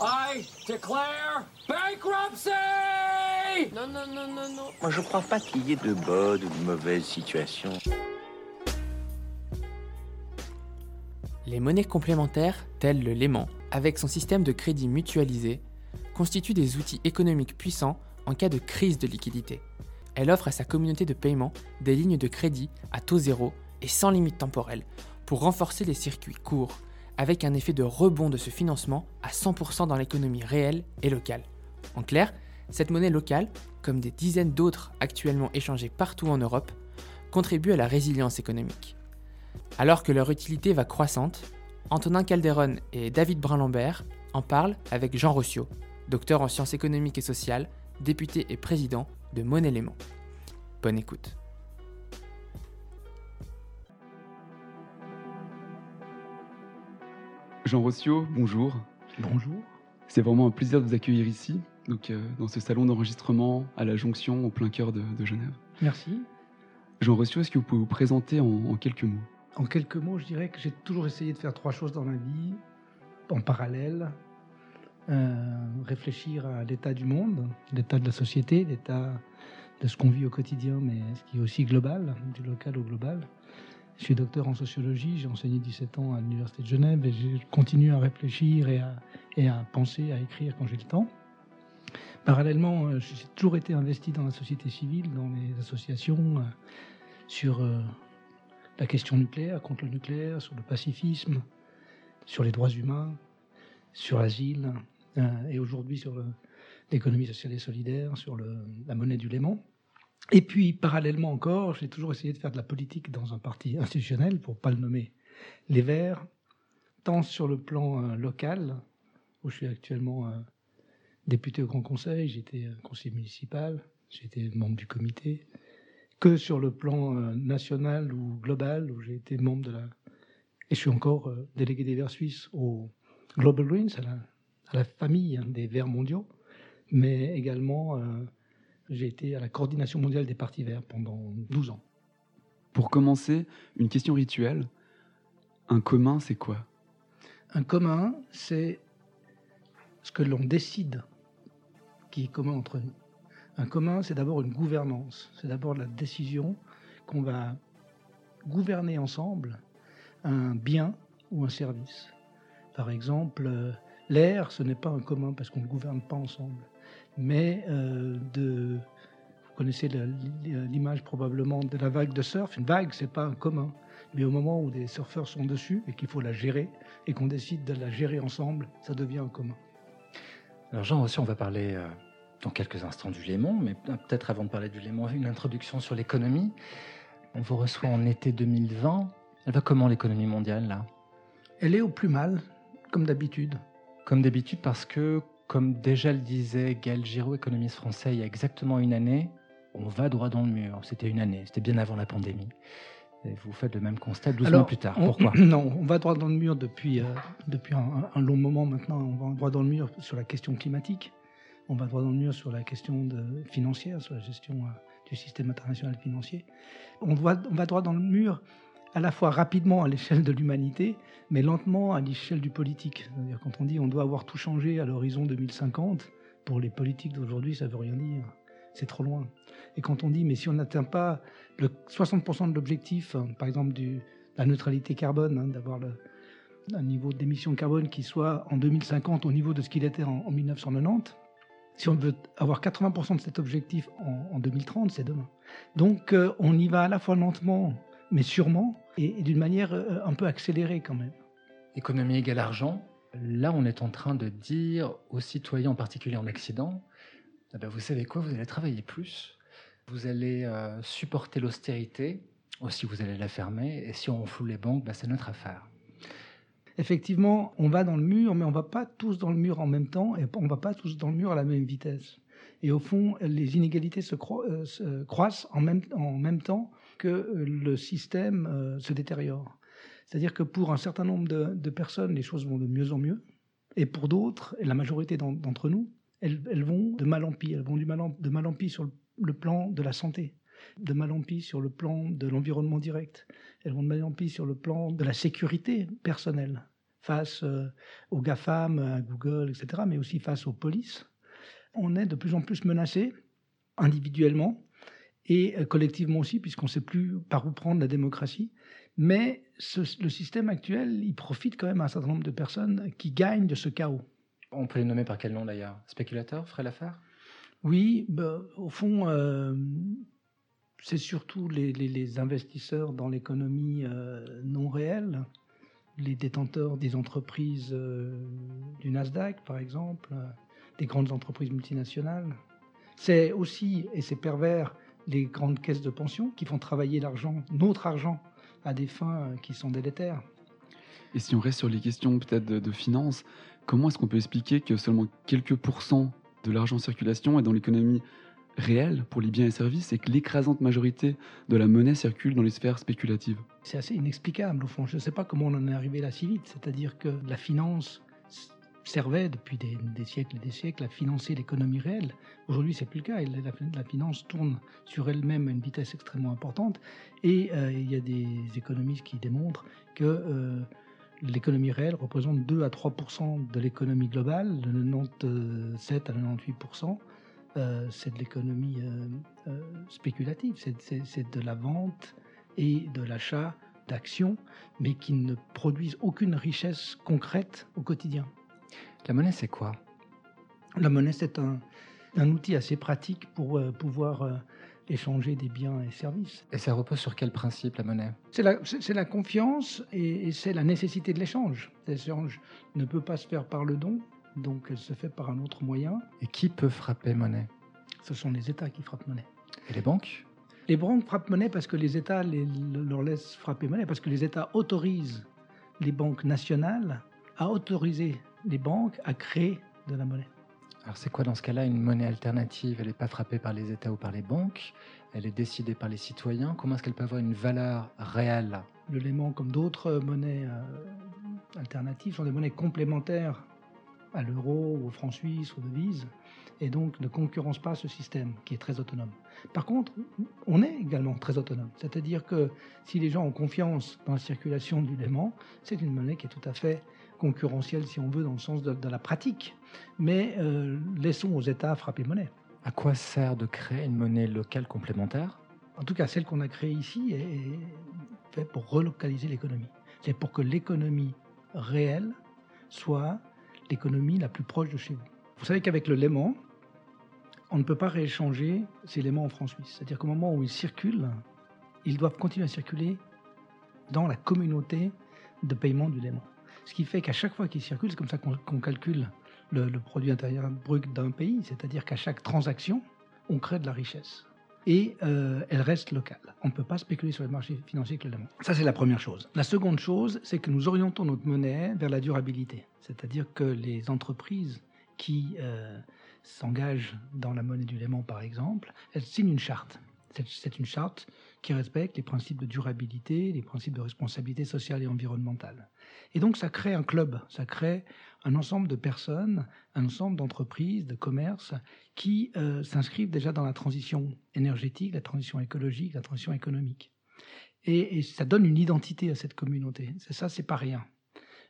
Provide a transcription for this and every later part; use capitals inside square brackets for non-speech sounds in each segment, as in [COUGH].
I declare bankruptcy! Non, non, non, non, non. Moi, je crois pas qu'il y ait de bonnes ou de mauvaises situations. Les monnaies complémentaires, telles le léman, avec son système de crédit mutualisé, constituent des outils économiques puissants en cas de crise de liquidité. Elle offre à sa communauté de paiement des lignes de crédit à taux zéro et sans limite temporelle pour renforcer les circuits courts avec un effet de rebond de ce financement à 100% dans l'économie réelle et locale. En clair, cette monnaie locale, comme des dizaines d'autres actuellement échangées partout en Europe, contribue à la résilience économique. Alors que leur utilité va croissante, Antonin Calderon et David Brun-Lambert en parlent avec Jean Rossio, docteur en sciences économiques et sociales, député et président de Monnaie Léman. Bonne écoute. Jean Rossio, bonjour. Bonjour. C'est vraiment un plaisir de vous accueillir ici, donc euh, dans ce salon d'enregistrement à la Jonction, au plein cœur de, de Genève. Merci. Jean Rossio, est-ce que vous pouvez vous présenter en, en quelques mots? En quelques mots, je dirais que j'ai toujours essayé de faire trois choses dans ma vie, en parallèle. Euh, réfléchir à l'état du monde, l'état de la société, l'état de ce qu'on vit au quotidien, mais ce qui est aussi global, du local au global. Je suis docteur en sociologie, j'ai enseigné 17 ans à l'Université de Genève et je continue à réfléchir et à, penser, à écrire quand j'ai le temps. Parallèlement, euh, j'ai toujours été investi dans la société civile, dans les associations, euh, sur euh, la question nucléaire, contre le nucléaire, sur le pacifisme, sur les droits humains, sur l'asile, et aujourd'hui sur l'économie sociale et solidaire, sur la monnaie du Léman. Et puis, parallèlement encore, j'ai toujours essayé de faire de la politique dans un parti institutionnel, pour pas le nommer, les Verts, tant sur le plan euh, local, où je suis actuellement euh, député au Grand Conseil, j'étais euh, conseiller municipal, j'étais membre du comité, que sur le plan national ou global, où j'ai été membre de la... Et je suis encore délégué des Verts suisses au Global Greens, à la, à la famille hein, des Verts mondiaux, mais également j'ai été à la coordination mondiale des partis verts pendant 12 ans. Pour commencer, une question rituelle. Un commun, c'est quoi? Un commun, c'est ce que l'on décide qui est commun entre nous. Un commun, c'est d'abord une gouvernance. C'est d'abord la décision qu'on va gouverner ensemble un bien ou un service. Par exemple, euh, l'air, ce n'est pas un commun parce qu'on ne gouverne pas ensemble. Mais euh, de, vous connaissez l'image probablement de la vague de surf. Une vague, c'est pas un commun. Mais au moment où des surfeurs sont dessus et qu'il faut la gérer et qu'on décide de la gérer ensemble, ça devient un commun. Alors Jean aussi, on va parler euh, dans quelques instants du Léman, mais peut-être avant de parler du Léman, une introduction sur l'économie. On vous reçoit en été 2020. Elle va comment l'économie mondiale là? Elle est au plus mal, comme d'habitude. Comme d'habitude parce que, comme déjà le disait Gaël Giraud, économiste français, il y a exactement une année, on va droit dans le mur. C'était une année, c'était bien avant la pandémie. Et vous faites le même constat 12 mois plus tard. on- Pourquoi? [CLEARS THROAT] Non, on va droit dans le mur depuis, euh, depuis un, un long moment maintenant. On va droit dans le mur sur la question climatique. On va droit dans le mur sur la question de, financière, sur la gestion euh, du système international financier. On va, on va droit dans le mur à la fois rapidement à l'échelle de l'humanité, mais lentement à l'échelle du politique. C'est-à-dire quand on dit on doit avoir tout changé à l'horizon 2050, pour les politiques d'aujourd'hui, ça veut rien dire. C'est trop loin. Et quand on dit mais si on n'atteint pas le 60% de l'objectif, hein, par exemple de la neutralité carbone, hein, d'avoir un niveau d'émission carbone qui soit en 2050 au niveau de ce qu'il était en, en 1990, si on veut avoir 80% de cet objectif en, en 2030, c'est demain. Donc euh, on y va à la fois lentement, mais sûrement, et, et d'une manière euh, un peu accélérée quand même. Économie égale argent. Là, on est en train de dire aux citoyens, en particulier en Occident, ah ben, vous savez quoi, vous allez travailler plus, vous allez euh, supporter l'austérité, aussi vous allez la fermer, et si on floue les banques, ben, c'est notre affaire. Effectivement, on va dans le mur, mais on va pas tous dans le mur en même temps, et on va pas tous dans le mur à la même vitesse. Et au fond, les inégalités se, euh, se croissent en même, en même temps que euh, le système euh, se détériore. C'est-à-dire que pour un certain nombre de, personnes, les choses vont de mieux en mieux, et pour d'autres, la majorité d'en- d'entre nous, elles, elles vont de mal en pis. Elles vont du mal en, de mal en pis sur le, le plan de la santé, de mal en pis sur le plan de l'environnement direct, elles vont de mal en pis sur le plan de la sécurité personnelle face euh, aux GAFAM, à Google, etc., mais aussi face aux polices. On est de plus en plus menacé individuellement et euh, collectivement aussi, puisqu'on ne sait plus par où prendre la démocratie. Mais le système actuel, il profite quand même à un certain nombre de personnes qui gagnent de ce chaos. On peut les nommer par quel nom d'ailleurs? Spéculateurs ferait l'affaire Oui, bah, au fond, euh, c'est surtout les, investisseurs dans l'économie euh, non réelle, les détenteurs des entreprises du Nasdaq, par exemple, des grandes entreprises multinationales. C'est aussi, et c'est pervers, les grandes caisses de pension qui font travailler l'argent, notre argent, à des fins euh, qui sont délétères. Et si on reste sur les questions peut-être de, finances, comment est-ce qu'on peut expliquer que seulement quelques pourcents de l'argent en circulation est dans l'économie réelle pour les biens et services et que l'écrasante majorité de la monnaie circule dans les sphères spéculatives? C'est assez inexplicable au fond. Je ne sais pas comment on en est arrivé là si vite. C'est-à-dire que la finance servait depuis des, siècles et des siècles à financer l'économie réelle. Aujourd'hui, c'est plus le cas. La, finance tourne sur elle-même à une vitesse extrêmement importante. Et euh, il y a des économistes qui démontrent que euh, l'économie réelle représente 2 à 3% de l'économie globale, de 97 à 98% euh, c'est de l'économie spéculative, c'est de la vente et de l'achat d'actions, mais qui ne produisent aucune richesse concrète au quotidien. La monnaie, c'est quoi? La monnaie, c'est un, outil assez pratique pour euh, pouvoir euh, échanger des biens et services. Et ça repose sur quel principe, la monnaie? C'est la, confiance et, c'est la nécessité de l'échange. L'échange ne peut pas se faire par le don, donc elle se fait par un autre moyen. Et qui peut frapper monnaie? Ce sont les États qui frappent monnaie. Et les banques? Les banques frappent monnaie parce que les États leur laissent frapper monnaie, parce que les États autorisent les banques nationales à autoriser les banques à créer de la monnaie. Alors c'est quoi dans ce cas-là une monnaie alternative? Elle n'est pas frappée par les États ou par les banques, elle est décidée par les citoyens. Comment est-ce qu'elle peut avoir une valeur réelle? Le léman, comme d'autres monnaies euh, alternatives, sont des monnaies complémentaires à l'euro, au franc suisse, aux devises, et donc ne concurrencent pas ce système qui est très autonome. Par contre, on est également très autonome, c'est-à-dire que si les gens ont confiance dans la circulation du léman, c'est une monnaie qui est tout à fait concurrentielle, si on veut, dans le sens de, la pratique. Mais euh, laissons aux États frapper monnaie. À quoi sert de créer une monnaie locale complémentaire? En tout cas, celle qu'on a créée ici est faite pour relocaliser l'économie. C'est pour que l'économie réelle soit l'économie la plus proche de chez vous. Vous savez qu'avec le Léman, on ne peut pas rééchanger ces Lémans en francs suisses. C'est-à-dire qu'au moment où ils circulent, ils doivent continuer à circuler dans la communauté de paiement du Léman. Ce qui fait qu'à chaque fois qu'il circule, c'est comme ça qu'on calcule le, produit intérieur brut d'un pays, c'est-à-dire qu'à chaque transaction, on crée de la richesse. Et euh, elle reste locale. On ne peut pas spéculer sur les marchés financiers clairement. Ça, c'est la première chose. La seconde chose, c'est que nous orientons notre monnaie vers la durabilité. C'est-à-dire que les entreprises qui euh, s'engagent dans la monnaie du Léman, par exemple, elles signent une charte. C'est une charte qui respecte les principes de durabilité, les principes de responsabilité sociale et environnementale. Et donc ça crée un club, ça crée un ensemble de personnes, un ensemble d'entreprises, de commerces qui euh, s'inscrivent déjà dans la transition énergétique, la transition écologique, la transition économique. Et, ça donne une identité à cette communauté. C'est ça, c'est pas rien.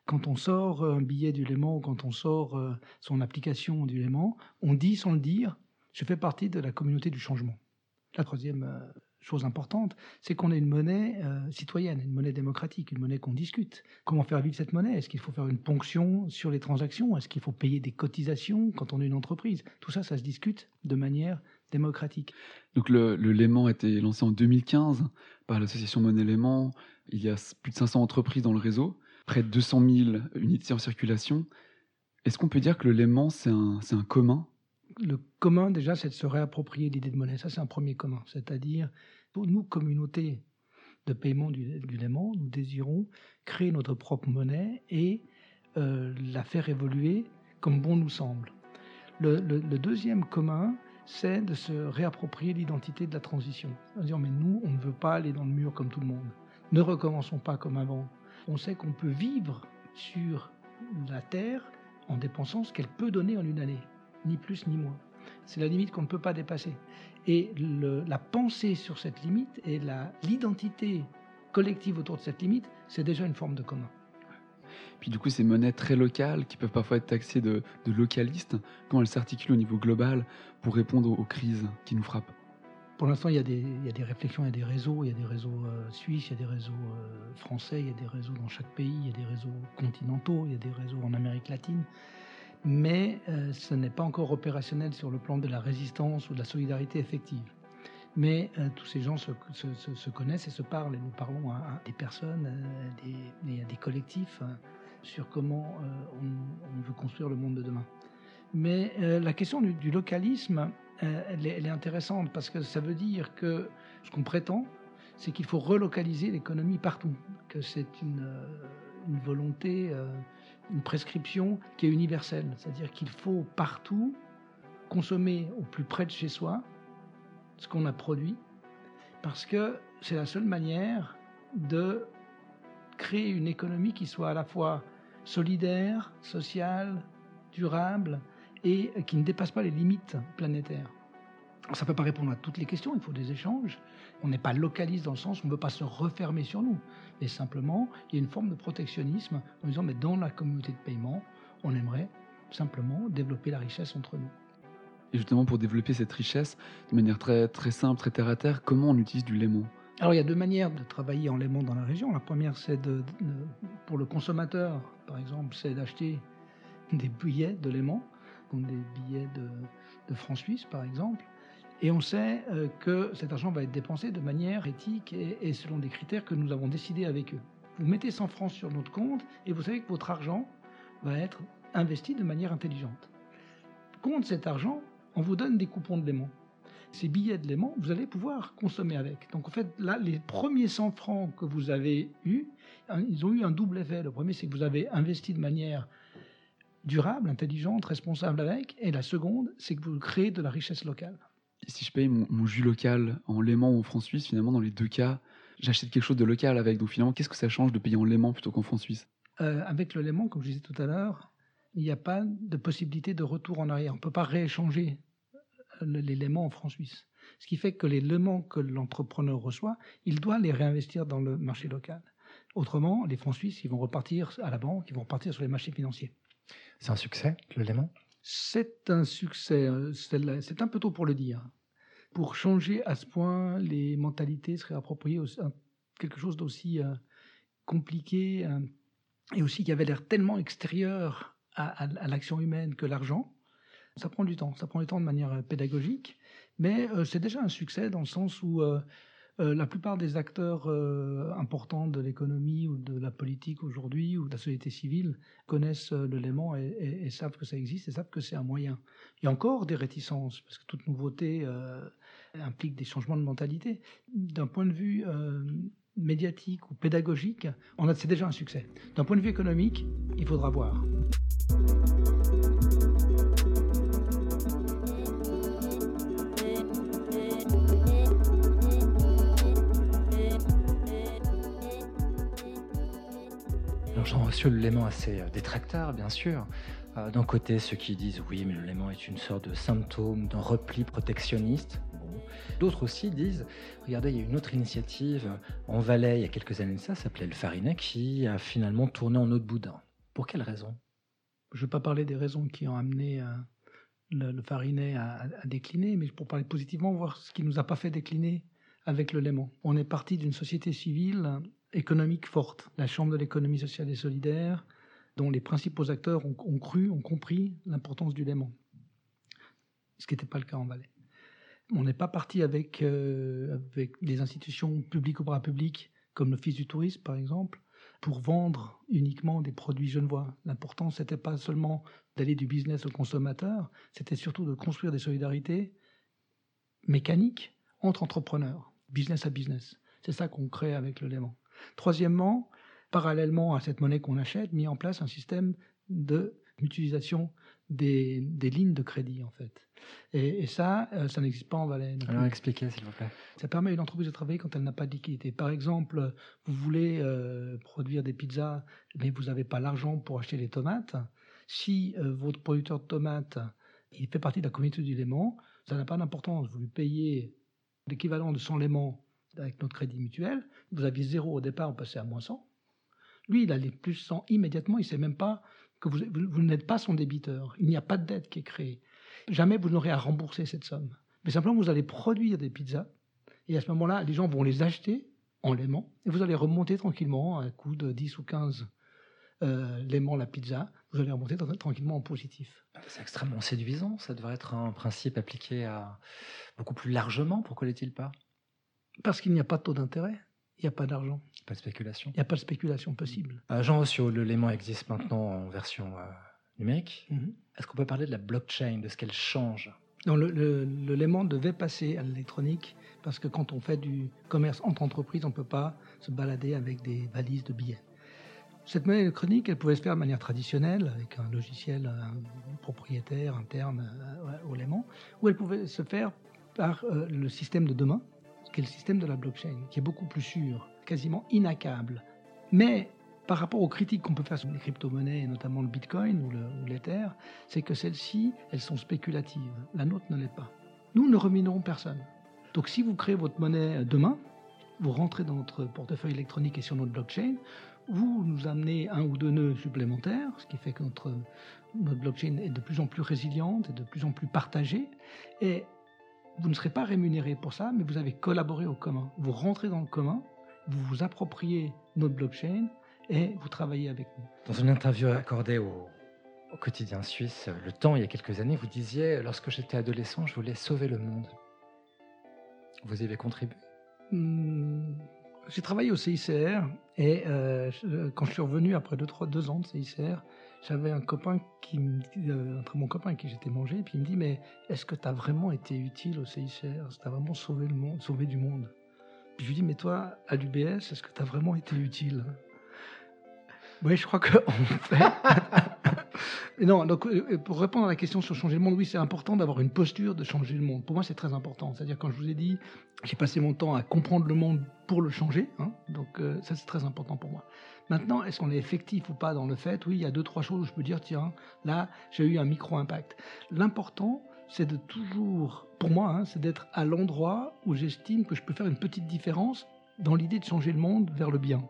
Quand on sort un billet du Léman, quand on sort euh, son application du Léman, on dit sans le dire, je fais partie de la communauté du changement. La troisième euh, chose importante, c'est qu'on ait une monnaie euh, citoyenne, une monnaie démocratique, une monnaie qu'on discute. Comment faire vivre cette monnaie? Est-ce qu'il faut faire une ponction sur les transactions? Est-ce qu'il faut payer des cotisations quand on est une entreprise? Tout ça, ça se discute de manière démocratique. Donc le, le Léman a été lancé en 2015 par l'association Monnaie Léman. Il y a plus de 500 entreprises dans le réseau, près de 200 000 unités en circulation. Est-ce qu'on peut dire que le Léman, c'est un, un commun? Le commun, déjà, c'est de se réapproprier l'idée de monnaie. Ça, c'est un premier commun. C'est-à-dire, pour nous, communauté de paiement du, du nous désirons créer notre propre monnaie et euh, la faire évoluer comme bon nous semble. Le, deuxième commun, c'est de se réapproprier l'identité de la transition. En dire, mais nous, on ne veut pas aller dans le mur comme tout le monde. Ne recommençons pas comme avant. On sait qu'on peut vivre sur la Terre en dépensant ce qu'elle peut donner en une année ni plus ni moins. C'est la limite qu'on ne peut pas dépasser. Et la pensée sur cette limite et l'identité collective autour de cette limite, c'est déjà une forme de commun. Puis du coup, ces monnaies très locales qui peuvent parfois être taxées de, de localistes, quand elles s'articulent au niveau global pour répondre aux crises qui nous frappent? Pour l'instant, il, y a des- il y a des réflexions, il y a des réseaux, il y a des réseaux euh, suisses, il y a des réseaux euh, français, il y a des réseaux dans chaque pays, il y a des réseaux continentaux, il y a des réseaux en Amérique latine. Mais euh, ce n'est pas encore opérationnel sur le plan de la résistance ou de la solidarité effective. Mais euh, tous ces gens se, se- se- se connaissent et se parlent, et nous parlons à, des personnes, euh, à des, et à des collectifs, hein, sur comment on, veut construire le monde de demain. Mais la question du, localisme, elle, est, intéressante parce que ça veut dire que ce qu'on prétend, c'est qu'il faut relocaliser l'économie partout, que c'est une, volonté, une prescription qui est universelle, c'est-à-dire qu'il faut partout consommer au plus près de chez soi ce qu'on a produit, parce que c'est la seule manière de créer une économie qui soit à la fois solidaire, sociale, durable et qui ne dépasse pas les limites planétaires. Ça ne peut pas répondre à toutes les questions, il faut des échanges. On n'est pas localiste dans le sens où on ne veut pas se refermer sur nous, mais simplement il y a une forme de protectionnisme en disant mais dans la communauté de paiement, on aimerait simplement développer la richesse entre nous. Et justement, pour développer cette richesse de manière très, très simple, très terre à terre, comment on utilise du léman? Alors il y a deux manières de travailler en léman dans la région. La première, c'est de, de- pour le consommateur, par exemple, c'est d'acheter des billets de léman, comme des billets de, de francs suisses, par exemple. Et on sait euh, que cet argent va être dépensé de manière éthique et, selon des critères que nous avons décidés avec eux. Vous mettez 100 francs sur notre compte et vous savez que votre argent va être investi de manière intelligente. Contre cet argent, on vous donne des coupons de léman ces billets de léman, vous allez pouvoir consommer avec. Donc en fait, là, les premiers 100 francs que vous avez eus, hein, ils ont eu un double effet. Le premier, c'est que vous avez investi de manière durable, intelligente, responsable avec. Et la seconde, c'est que vous créez de la richesse locale. Si je paye mon, mon jus local en léman ou en franc suisse, finalement, dans les deux cas, j'achète quelque chose de local avec. Donc finalement, qu'est-ce que ça change de payer en léman plutôt qu'en franc suisse? Euh, avec le léman, comme je disais tout à l'heure, il n'y a pas de possibilité de retour en arrière. On ne peut pas rééchanger le- les léments en francs suisses. Ce qui fait que les léments que l'entrepreneur reçoit, il doit les réinvestir dans le marché local. Autrement, les francs suisses, ils vont repartir à la banque, ils vont repartir sur les marchés financiers. C'est un succès, le Léman? C'est un succès, euh, c'est un peu tôt pour le dire. Pour changer à ce point les mentalités, se réapproprier quelque chose d'aussi euh, compliqué euh, et aussi qui avait l'air tellement extérieur à, à- l'action humaine que l'argent, ça prend du temps. Ça prend du temps de manière pédagogique, mais c'est déjà un succès dans le sens où euh, la plupart des acteurs euh, importants de l'économie ou de la politique aujourd'hui ou de la société civile connaissent euh, le léman et, et- savent que ça existe et savent que c'est un moyen. Il y a encore des réticences parce que toute nouveauté implique des changements de mentalité. D'un point de vue médiatique ou pédagogique, on a c'est déjà un succès. D'un point de vue économique, il faudra voir. Reçu le Léman à ses euh, détracteurs, bien sûr. Euh, D'un côté, ceux qui disent oui, mais le Léman est une sorte de symptôme d'un repli protectionniste. D'autres aussi disent, regardez, il y a une autre initiative euh, en Valais il y a quelques années de ça, s'appelait le Farinet, qui a finalement tourné en eau de boudin. Pour quelle raison? Je ne vais pas parler des raisons qui ont amené le, le Farinet à, à- décliner, mais pour parler positivement, voir ce qui ne nous a pas fait décliner avec le Léman. On est parti d'une société civile économique forte, la Chambre de l'économie sociale et solidaire, dont les principaux acteurs ont, cru, ont compris l'importance du Léman. Ce qui n'était pas le cas en Valais. On n'est pas parti avec, euh, avec des institutions publiques ou parapubliques, comme l'Office du tourisme par exemple, pour vendre uniquement des produits genevois. L'important, c'était pas seulement d'aller du business au consommateur, c'était surtout de construire des solidarités mécaniques entre entrepreneurs, business à business. C'est ça qu'on crée avec le Léman. Troisièmement, parallèlement à cette monnaie qu'on achète, mis en place un système de mutualisation des, des lignes de crédit, en fait. Et, et ça, euh, ça n'existe pas en Valais. Alors expliquez, s'il vous plaît. Ça permet à une entreprise de travailler quand elle n'a pas de liquidité. Par exemple, vous voulez euh, produire des pizzas, mais vous n'avez pas l'argent pour acheter les tomates. Si euh, votre producteur de tomates, il fait partie de la communauté du Léman, ça n'a pas d'importance. Vous lui payez l'équivalent de 100 Lémans avec notre crédit mutuel. Vous aviez zéro au départ, vous passez à moins 100. Lui, il a les plus 100 immédiatement. Il sait même pas que vous, vous n'êtes pas son débiteur. Il n'y a pas de dette qui est créée. Jamais vous n'aurez à rembourser cette somme. Mais simplement, vous allez produire des pizzas. Et à ce moment-là, les gens vont les acheter en l'aimant. Et vous allez remonter tranquillement à un coût de 10 ou 15 euh, l'aimant la pizza. Vous allez remonter tranquillement en positif. C'est extrêmement séduisant. Ça devrait être un principe appliqué à beaucoup plus largement. Pourquoi l'est-il pas? Parce qu'il n'y a pas de taux d'intérêt. Il n'y a pas d'argent. Pas de spéculation. Il n'y a pas de spéculation possible. Euh, Jean Rossio, le l'aimant existe maintenant en version euh, numérique. Mhm. Est-ce qu'on peut parler de la blockchain, de ce qu'elle change? Non, Léman devait passer à l'électronique parce que quand on fait du commerce entre entreprises, on ne peut pas se balader avec des valises de billets. Cette monnaie électronique, elle pouvait se faire de manière traditionnelle, avec un logiciel un propriétaire interne euh, au Léman, ou elle pouvait se faire par euh, le système de demain, qui est le système de la blockchain, qui est beaucoup plus sûr, quasiment inaccable. Mais par rapport aux critiques qu'on peut faire sur les crypto-monnaies, notamment le Bitcoin ou le- ou l'Ether, c'est que celles-ci, elles sont spéculatives. La nôtre ne l'est pas. Nous ne reminerons personne. Donc si vous créez votre monnaie demain, vous rentrez dans notre portefeuille électronique et sur notre blockchain, vous nous amenez un ou deux nœuds supplémentaires, ce qui fait que notre, notre blockchain est de plus en plus résiliente et de plus en plus partagée. Et vous ne serez pas rémunéré pour ça, mais vous avez collaboré au commun. Vous rentrez dans le commun, vous vous appropriez notre blockchain et vous travaillez avec nous. Dans une interview accordée au, au quotidien suisse, Le Temps, il y a quelques années, vous disiez Lorsque j'étais adolescent, je voulais sauver le monde. Vous y avez contribué? Hum, J'ai travaillé au CICR et euh, quand je suis revenu après deux, trois, deux ans de CICR, j'avais un copain qui me dit, euh, un très bon copain avec qui j'étais mangé, puis il me dit Mais est-ce que tu as vraiment été utile au CICR tu as vraiment sauvé le monde, sauvé du monde? Puis je lui dis Mais toi, à l'UBS, est-ce que tu as vraiment été utile? Oui, je crois qu'on fait. Non, donc euh, pour répondre à la question sur changer le monde, oui, c'est important d'avoir une posture de changer le monde. Pour moi, c'est très important. C'est-à-dire, quand je vous ai dit, j'ai passé mon temps à comprendre le monde pour le changer. hein. donc, euh, ça, c'est très important pour moi. Maintenant, est-ce qu'on est effectif ou pas dans le fait? Oui, il y a deux, trois choses où je peux dire, tiens, là, j'ai eu un micro-impact. L'important, c'est de toujours, pour moi, hein, c'est d'être à l'endroit où j'estime que je peux faire une petite différence dans l'idée de changer le monde vers le bien.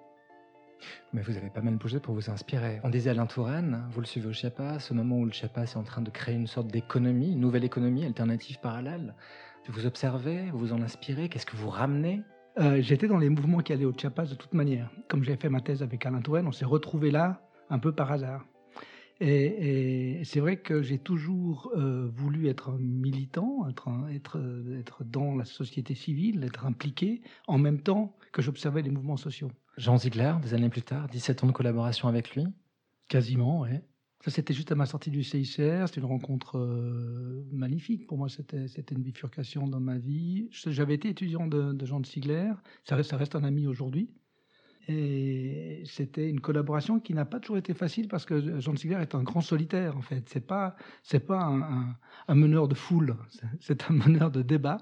Mais vous avez pas mal bougé pour vous inspirer. On disait Alain Touraine, vous le suivez au Chiapas, ce moment où le Chiapas est en train de créer une sorte d'économie, une nouvelle économie alternative parallèle. Vous observez, vous en inspirez, qu'est-ce que vous ramenez? Euh, J'étais dans les mouvements qui allaient au Chiapas de toute manière. Comme j'ai fait ma thèse avec Alain Touraine, on s'est retrouvés là un peu par hasard. Et, et c'est vrai que j'ai toujours euh, voulu être un militant, être, un- être, euh, être dans la société civile, être impliqué, en même temps que j'observais les mouvements sociaux. Jean Ziegler, des années plus tard, 17 ans de collaboration avec lui. Quasiment, ouais. Ça, c'était juste à ma sortie du CICR. C'était une rencontre euh, magnifique. Pour moi, c'était c'était une bifurcation dans ma vie. J'avais été étudiant de, de Jean de Sigler. Ça reste, ça reste un ami aujourd'hui. Et c'était une collaboration qui n'a pas toujours été facile parce que Jean Sigler est un grand solitaire, en fait. C'est pas, c'est pas un, meneur de foule. C'est- un [LAUGHS] meneur de débat.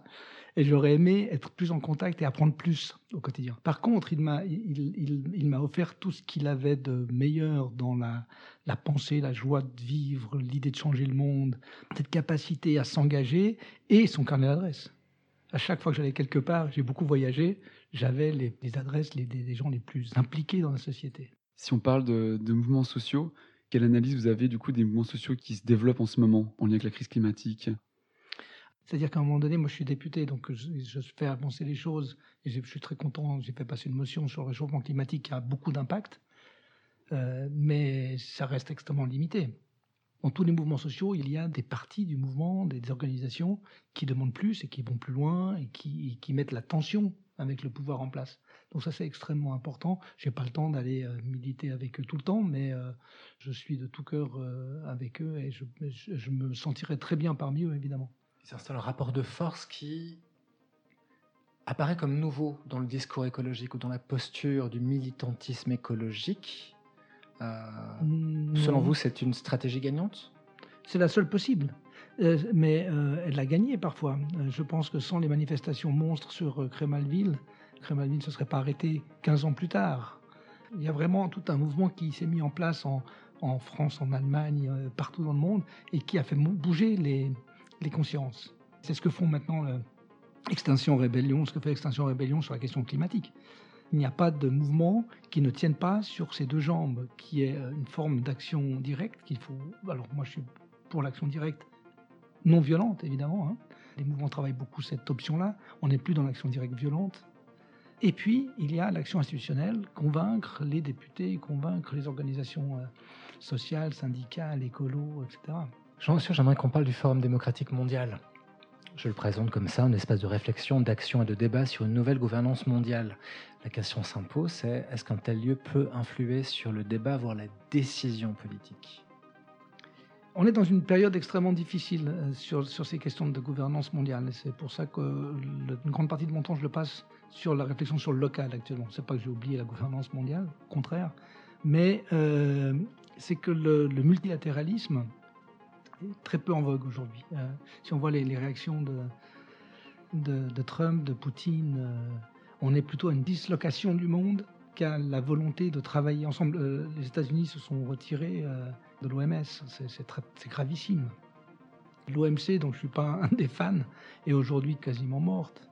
Et j'aurais aimé être plus en contact et apprendre plus au quotidien. Par contre, il m'a, il, il- il m'a offert tout ce qu'il avait de meilleur dans la, la pensée, la joie de vivre, l'idée de changer le monde, cette capacité à s'engager et son carnet d'adresses. À chaque fois que j'allais quelque part, j'ai beaucoup voyagé, j'avais les, les adresses les- des, gens les plus impliqués dans la société. Si on parle de, de mouvements sociaux, quelle analyse vous avez du coup des mouvements sociaux qui se développent en ce moment en lien avec la crise climatique? C'est-à-dire qu'à un moment donné, moi je suis député, donc je, je fais avancer les choses et je, je suis très content. J'ai fait passer une motion sur le réchauffement climatique qui a beaucoup d'impact, euh, mais ça reste extrêmement limité. Dans tous les mouvements sociaux, il y a des parties du mouvement, des, organisations qui demandent plus et qui vont plus loin et qui, et qui mettent la tension avec le pouvoir en place. Donc ça c'est extrêmement important. J'ai pas le temps d'aller euh, militer avec eux tout le temps, mais euh, je suis de tout cœur euh, avec eux et je me sentirai très bien parmi eux évidemment. Il s'installe un rapport de force qui apparaît comme nouveau dans le discours écologique ou dans la posture du militantisme écologique. Euh, selon Non. vous, c'est une stratégie gagnante? C'est la seule possible. Euh, mais euh, elle a gagné parfois. Euh, je pense que sans les manifestations monstres sur Crémalville, Crémalville ne se serait pas arrêté 15 ans plus tard. Il y a vraiment tout un mouvement qui s'est mis en place en, en France, en Allemagne, partout dans le monde, et qui a fait bouger les, les consciences. C'est ce que font maintenant Extinction Rébellion, ce que fait Extinction Rébellion sur la question climatique. Il n'y a pas de mouvement qui ne tienne pas sur ses deux jambes, qui est une forme d'action directe qu'il faut. Alors moi, je suis pour l'action directe, non violente évidemment. Hein. Les mouvements travaillent beaucoup cette option-là. On n'est plus dans l'action directe violente. Et puis, il y a l'action institutionnelle, convaincre les députés, convaincre les organisations euh, sociales, syndicales, écolos, etc. Jean-Monsieur, j'aimerais qu'on parle du Forum démocratique mondial. Je le présente comme ça, un espace de réflexion, d'action et de débat sur une nouvelle gouvernance mondiale. La question s'impose, c'est est-ce qu'un tel lieu peut influer sur le débat, voire la décision politique? On est dans une période extrêmement difficile euh, sur, sur ces questions de gouvernance mondiale. C'est pour ça que une grande partie de mon temps, je le passe sur la réflexion sur le local actuellement. C'est pas que j'ai oublié la gouvernance mondiale, au contraire. Mais euh, c'est que le, multilatéralisme très peu en vogue aujourd'hui. Euh, si on voit les, réactions de, de, Trump, de Poutine, on est plutôt à une dislocation du monde qu'à la volonté de travailler ensemble. les États-Unis se sont retirés de l'OMS. C'est gravissime. L'OMC, dont je ne suis pas un des fans, est aujourd'hui quasiment morte.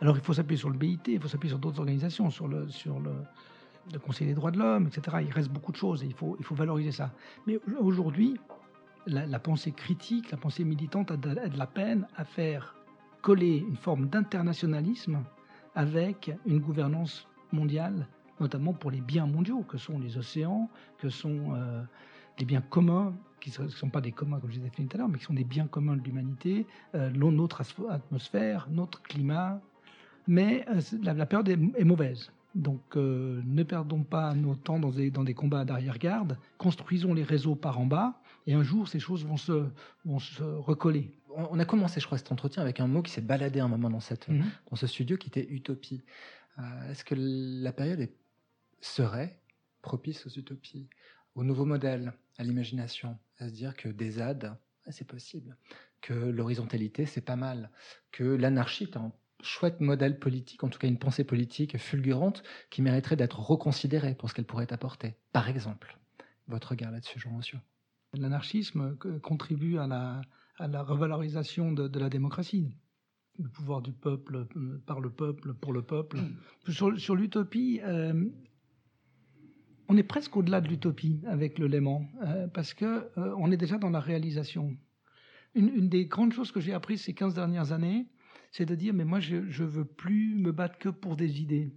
Alors il faut s'appuyer sur le BIT, il faut s'appuyer sur d'autres organisations, sur le, sur le, Conseil des droits de l'homme, etc. Il reste beaucoup de choses et il faut, il faut valoriser ça. Mais aujourd'hui, la, pensée critique, la pensée militante a de, la peine à faire coller une forme d'internationalisme avec une gouvernance mondiale, notamment pour les biens mondiaux, que sont les océans, que sont euh, des biens communs, qui ne sont pas des communs comme je défini tout à l'heure, mais qui sont des biens communs de l'humanité, euh, notre atmosphère, notre climat. Mais euh, la, période est, mauvaise. Donc euh, ne perdons pas nos temps dans des combats d'arrière-garde, construisons les réseaux par en bas, et un jour ces choses vont se, vont se recoller. On a commencé, je crois, cet entretien avec un mot qui s'est baladé un moment dans, cette, mhm. dans ce studio qui était utopie. Est-ce que la période serait propice aux utopies au nouveau modèle, à l'imagination, à se dire que des ZAD, c'est possible, que l'horizontalité, c'est pas mal, que l'anarchie est un chouette modèle politique, en tout cas une pensée politique fulgurante qui mériterait d'être reconsidérée pour ce qu'elle pourrait apporter. Par exemple, votre regard là-dessus, Jean Rossieux L'anarchisme contribue à la, à la revalorisation de, la démocratie le pouvoir du peuple euh, par le peuple, pour le peuple. Mm. Sur, l'utopie, euh, on est presque au-delà de l'utopie avec le Léman, euh, parce que euh, on est déjà dans la réalisation. Une, des grandes choses que j'ai apprises ces 15 dernières années, c'est de dire, mais moi, je ne veux plus me battre que pour des idées.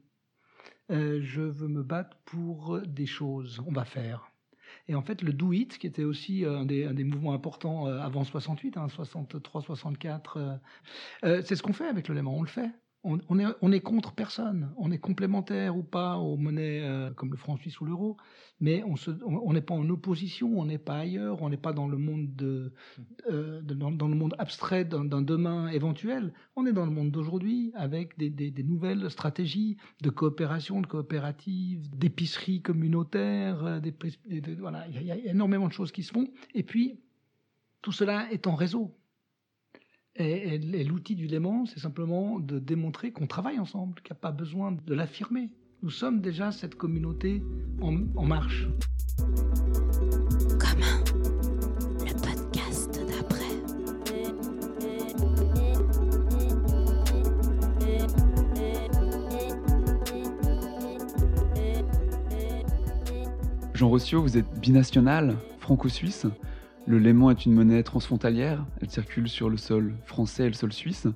Euh, je veux me battre pour des choses. On va faire. Et en fait, le do it, qui était aussi un des, mouvements importants avant 68, 63, 64, c'est ce qu'on fait avec le Léman. On le fait on, est, on, est, contre personne. On est complémentaire ou pas aux monnaies euh, comme le franc suisse ou l'euro, mais on n'est pas en opposition, on n'est pas ailleurs, on n'est pas dans le monde de, euh, dans, le monde abstrait d'un demain éventuel. On est dans le monde d'aujourd'hui avec des, nouvelles stratégies de coopération, de coopérative, d'épicerie communautaire. Euh, voilà, il y, a énormément de choses qui se font. Et puis tout cela est en réseau. Et, l'outil du démon, c'est simplement de démontrer qu'on travaille ensemble, qu'il n'y a pas besoin de l'affirmer. Nous sommes déjà cette communauté en, marche. Commun, le podcast d'après. Jean Rossio, vous êtes binational, franco-suisse. Le Léman est une monnaie transfrontalière, elle circule sur le sol français et le sol suisse.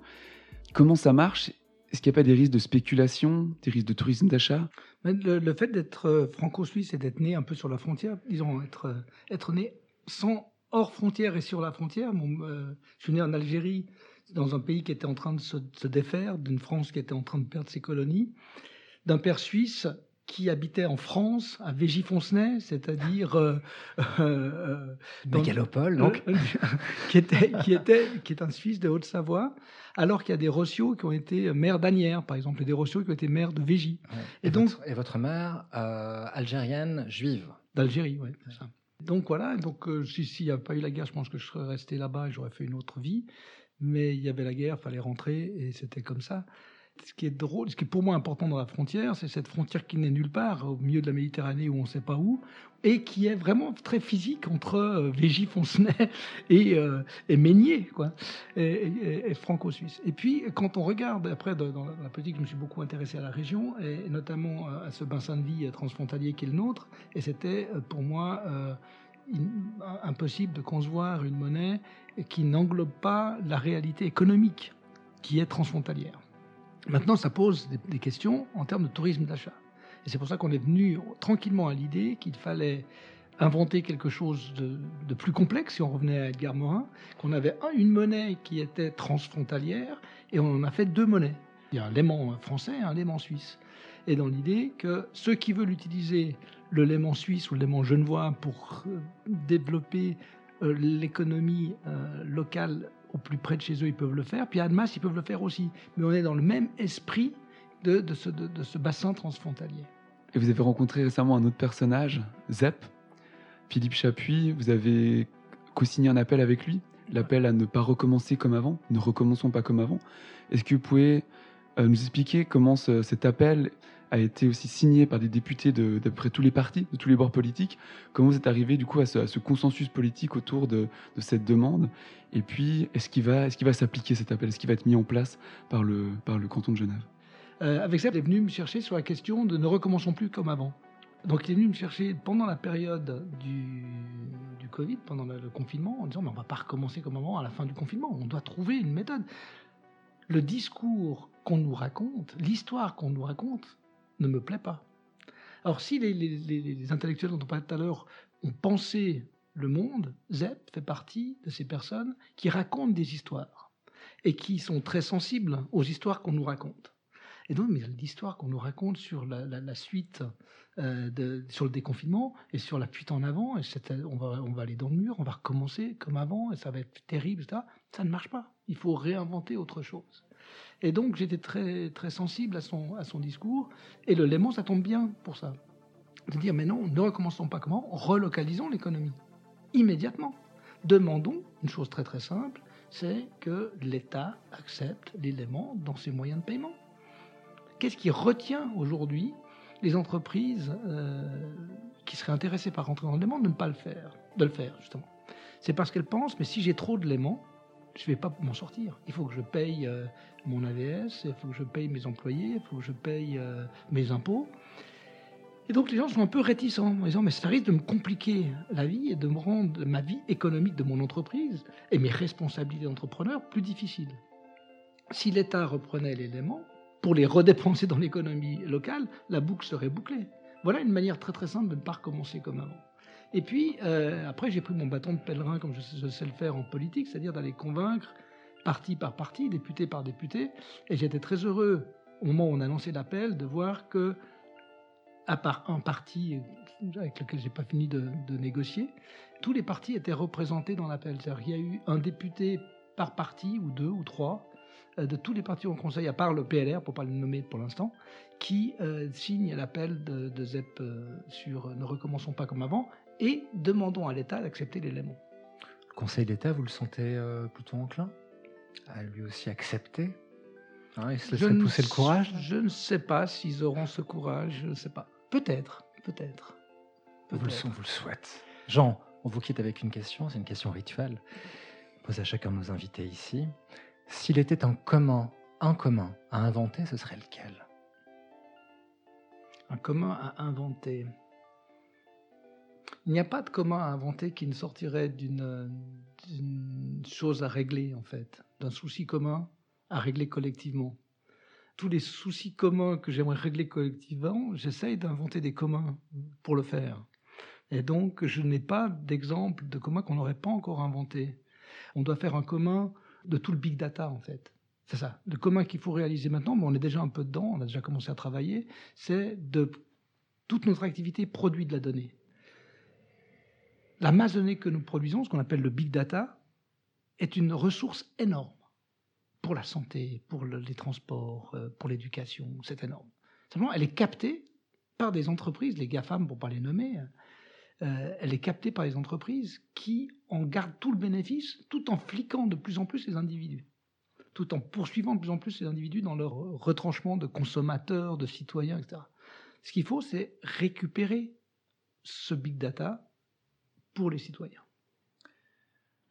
Comment ça marche? Est-ce qu'il n'y a pas des risques de spéculation, des risques de tourisme d'achat? Le, fait d'être euh, franco-suisse et d'être né un peu sur la frontière, disons, être, euh, être né sans hors frontière et sur la frontière. Euh, je suis né en Algérie, dans un pays qui était en train de se, se défaire, d'une France qui était en train de perdre ses colonies, d'un père suisse qui habitait en France, à Végy-Foncenay, c'est-à-dire euh, euh, Mégalopole, donc, qui était qui était qui est un Suisse de Haute-Savoie, alors qu'il y a des Rossiaux qui ont été maires d'Anières, par exemple, et des Rossiaux qui ont été maires de Végy. Et, donc votre, et votre mère euh, algérienne juive d'Algérie, oui. Donc voilà, donc s'il n'y avait pas eu la guerre, je pense que je serais resté là-bas et j'aurais fait une autre vie. Mais il y avait la guerre, fallait rentrer et c'était comme ça. Ce qui est drôle, ce qui est pour moi important dans la frontière, c'est cette frontière qui n'est nulle part, au milieu de la Méditerranée où on ne sait pas où, et qui est vraiment très physique entre euh, Vésy-Foncenay [LAUGHS] et, euh, Meignier, quoi, et, franco-suisse. Et puis, quand on regarde, après, dans la politique, je me suis beaucoup intéressé à la région, et notamment euh, à ce bassin de vie euh, transfrontalier qui est le nôtre, et c'était pour moi impossible de concevoir une monnaie qui n'englobe pas la réalité économique qui est transfrontalière. Maintenant, ça pose des, questions en termes de tourisme d'achat. Et c'est pour ça qu'on est venu tranquillement à l'idée qu'il fallait inventer quelque chose de, plus complexe, si on revenait à Edgar Morin, qu'on avait un- une monnaie qui était transfrontalière, et on en a fait deux monnaies. Il y a un léman français et un léman suisse. Et dans l'idée que ceux qui veulent utiliser le léman suisse ou le léman genevois pour euh, développer euh, l'économie euh, locale au plus près de chez eux, ils peuvent le faire. Puis à Annemasse, ils peuvent le faire aussi. Mais on est dans le même esprit de, ce, bassin transfrontalier. Et vous avez rencontré récemment un autre personnage, Zep, Philippe Chapuis. Vous avez co-signé un appel avec lui, l'appel à ne pas recommencer comme avant, ne recommençons pas comme avant. Est-ce que vous pouvez euh, nous expliquer comment ce- cet appel a été aussi signé par des députés d'à peu tous les partis, de tous les bords politiques Comment vous êtes arrivé du coup à ce, consensus politique autour de, cette demande? Et puis, est-ce qu'il va, est-ce qu'il va s'appliquer cet appel? Est-ce qu'il va être mis en place par le, par le canton de Genève? Avec ça, il est venu me chercher sur la question de ne recommençons plus comme avant. Donc il est venu me chercher pendant la période du, du Covid, pendant le, confinement, en disant mais on va pas recommencer comme avant à la fin du confinement, on doit trouver une méthode. Le discours qu'on nous raconte, l'histoire qu'on nous raconte, ne me plaît pas. Alors si les, intellectuels dont on parlait tout à l'heure ont pensé le monde, Zep fait partie de ces personnes qui racontent des histoires et qui sont très sensibles aux histoires qu'on nous raconte. Et donc, mais l'histoire qu'on nous raconte sur la, suite, euh, sur le déconfinement et sur la fuite en avant, on, va, on va aller dans le mur, on va recommencer comme avant, et ça va être terrible, etc. Ça ne marche pas. Il faut réinventer autre chose. Et donc, j'étais très, très sensible à son, à son discours, et le Léman, ça tombe bien pour ça. De dire, mais non, ne recommençons pas comment, relocalisons l'économie. Immédiatement. Demandons une chose très très simple, c'est que l'État accepte l'élément dans ses moyens de paiement. Qu'est-ce qui retient aujourd'hui les entreprises euh, qui seraient intéressées par rentrer dans l'aimant de ne pas le faire, de le faire justement C'est parce qu'elles pensent, mais si j'ai trop de l'aimant, je ne vais pas m'en sortir. Il faut que je paye euh, mon AVS, il faut que je paye mes employés, il faut que je paye euh, mes impôts. Et donc les gens sont un peu réticents en disant mais ça risque de me compliquer la vie et de me rendre ma vie économique de mon entreprise et mes responsabilités d'entrepreneur plus difficiles. Si l'État reprenait l'élément, pour les redépenser dans l'économie locale, la boucle serait bouclée. Voilà une manière très très simple de ne pas recommencer comme avant. Et puis, euh, après, j'ai pris mon bâton de pèlerin, comme je sais, le faire en politique, c'est-à-dire d'aller convaincre parti par parti, député par député. Et j'étais très heureux, au moment où on a lancé l'appel, de voir que, à part un parti avec lequel j'ai pas fini de, négocier, tous les partis étaient représentés dans l'appel. C'est-à-dire qu'il y a eu un député par parti, ou deux, ou trois, euh, de tous les partis au Conseil, à part le PLR, pour pas le nommer pour l'instant, qui euh, signe l'appel de, ZEP sur Ne recommençons pas comme avant et demandons à l'État d'accepter l'élément. Le Conseil d'État, vous le sentez euh, plutôt enclin à lui aussi accepter? Hein, Il se laisserait ne pousser le courage? Je ne sais pas s'ils auront ce courage, je ne sais pas. Peut-être, peut-être. On vous, le, on vous le souhaite. Jean, on vous quitte avec une question, c'est une question rituelle. Pose à chacun de nos invités ici. S'il était un commun, un commun à inventer, ce serait lequel? Un commun à inventer. Il n'y a pas de commun à inventer qui ne sortirait d'une chose à régler, en fait, d'un souci commun à régler collectivement. Tous les soucis communs que j'aimerais régler collectivement, j'essaye d'inventer des communs pour le faire. Et donc, je n'ai pas d'exemple de commun qu'on n'aurait pas encore inventé. On doit faire un commun de tout le big data, en fait. C'est ça. Le commun qu'il faut réaliser maintenant, mais on est déjà un peu dedans, on a déjà commencé à travailler, c'est de toute notre activité produit de la donnée. La masse de données que nous produisons, ce qu'on appelle le big data, est une ressource énorme pour la santé, pour le- les transports, euh, pour l'éducation. C'est énorme. Simplement, elle est captée par des entreprises, les GAFAM pour pas les nommer, euh, elle est captée par les entreprises qui en gardent tout le bénéfice tout en fliquant de plus en plus les individus. tout en poursuivant de plus en plus ces individus dans leur retranchement de consommateurs, de citoyens, etc. Ce qu'il faut, c'est récupérer ce big data pour les citoyens.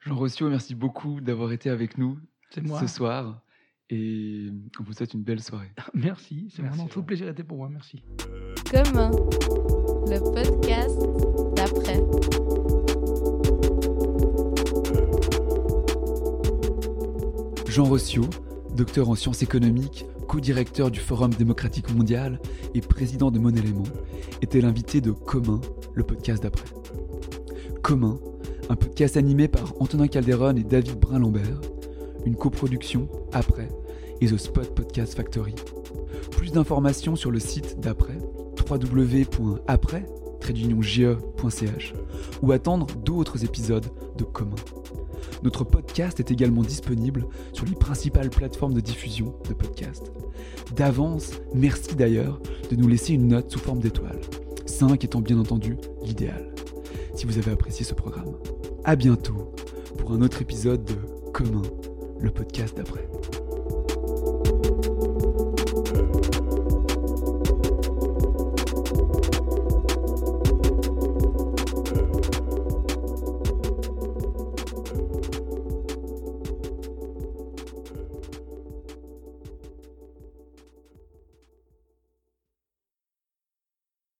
Jean Rossio, merci beaucoup d'avoir été avec nous moi. ce soir et on vous souhaite une belle soirée. [LAUGHS] Merci, c'est vraiment tout le plaisir était pour moi. Merci. Commun. Le podcast d'après. Jean Rossio, docteur en sciences économiques, co-directeur du Forum démocratique mondial et président de Mon Élément, était l'invité de Commun, le podcast d'après. Commun, un podcast animé par Antonin Calderon et David Brun-Lambert, une coproduction après et The Spot Podcast Factory. Plus d'informations sur le site d'après, www.après-ge.ch ou attendre d'autres épisodes de Commun. Notre podcast est également disponible sur les principales plateformes de diffusion de podcasts. D'avance, merci d'ailleurs de nous laisser une note sous forme d'étoiles, 5 étant bien entendu l'idéal, si vous avez apprécié ce programme. À bientôt pour un autre épisode de Commun, le podcast d'après.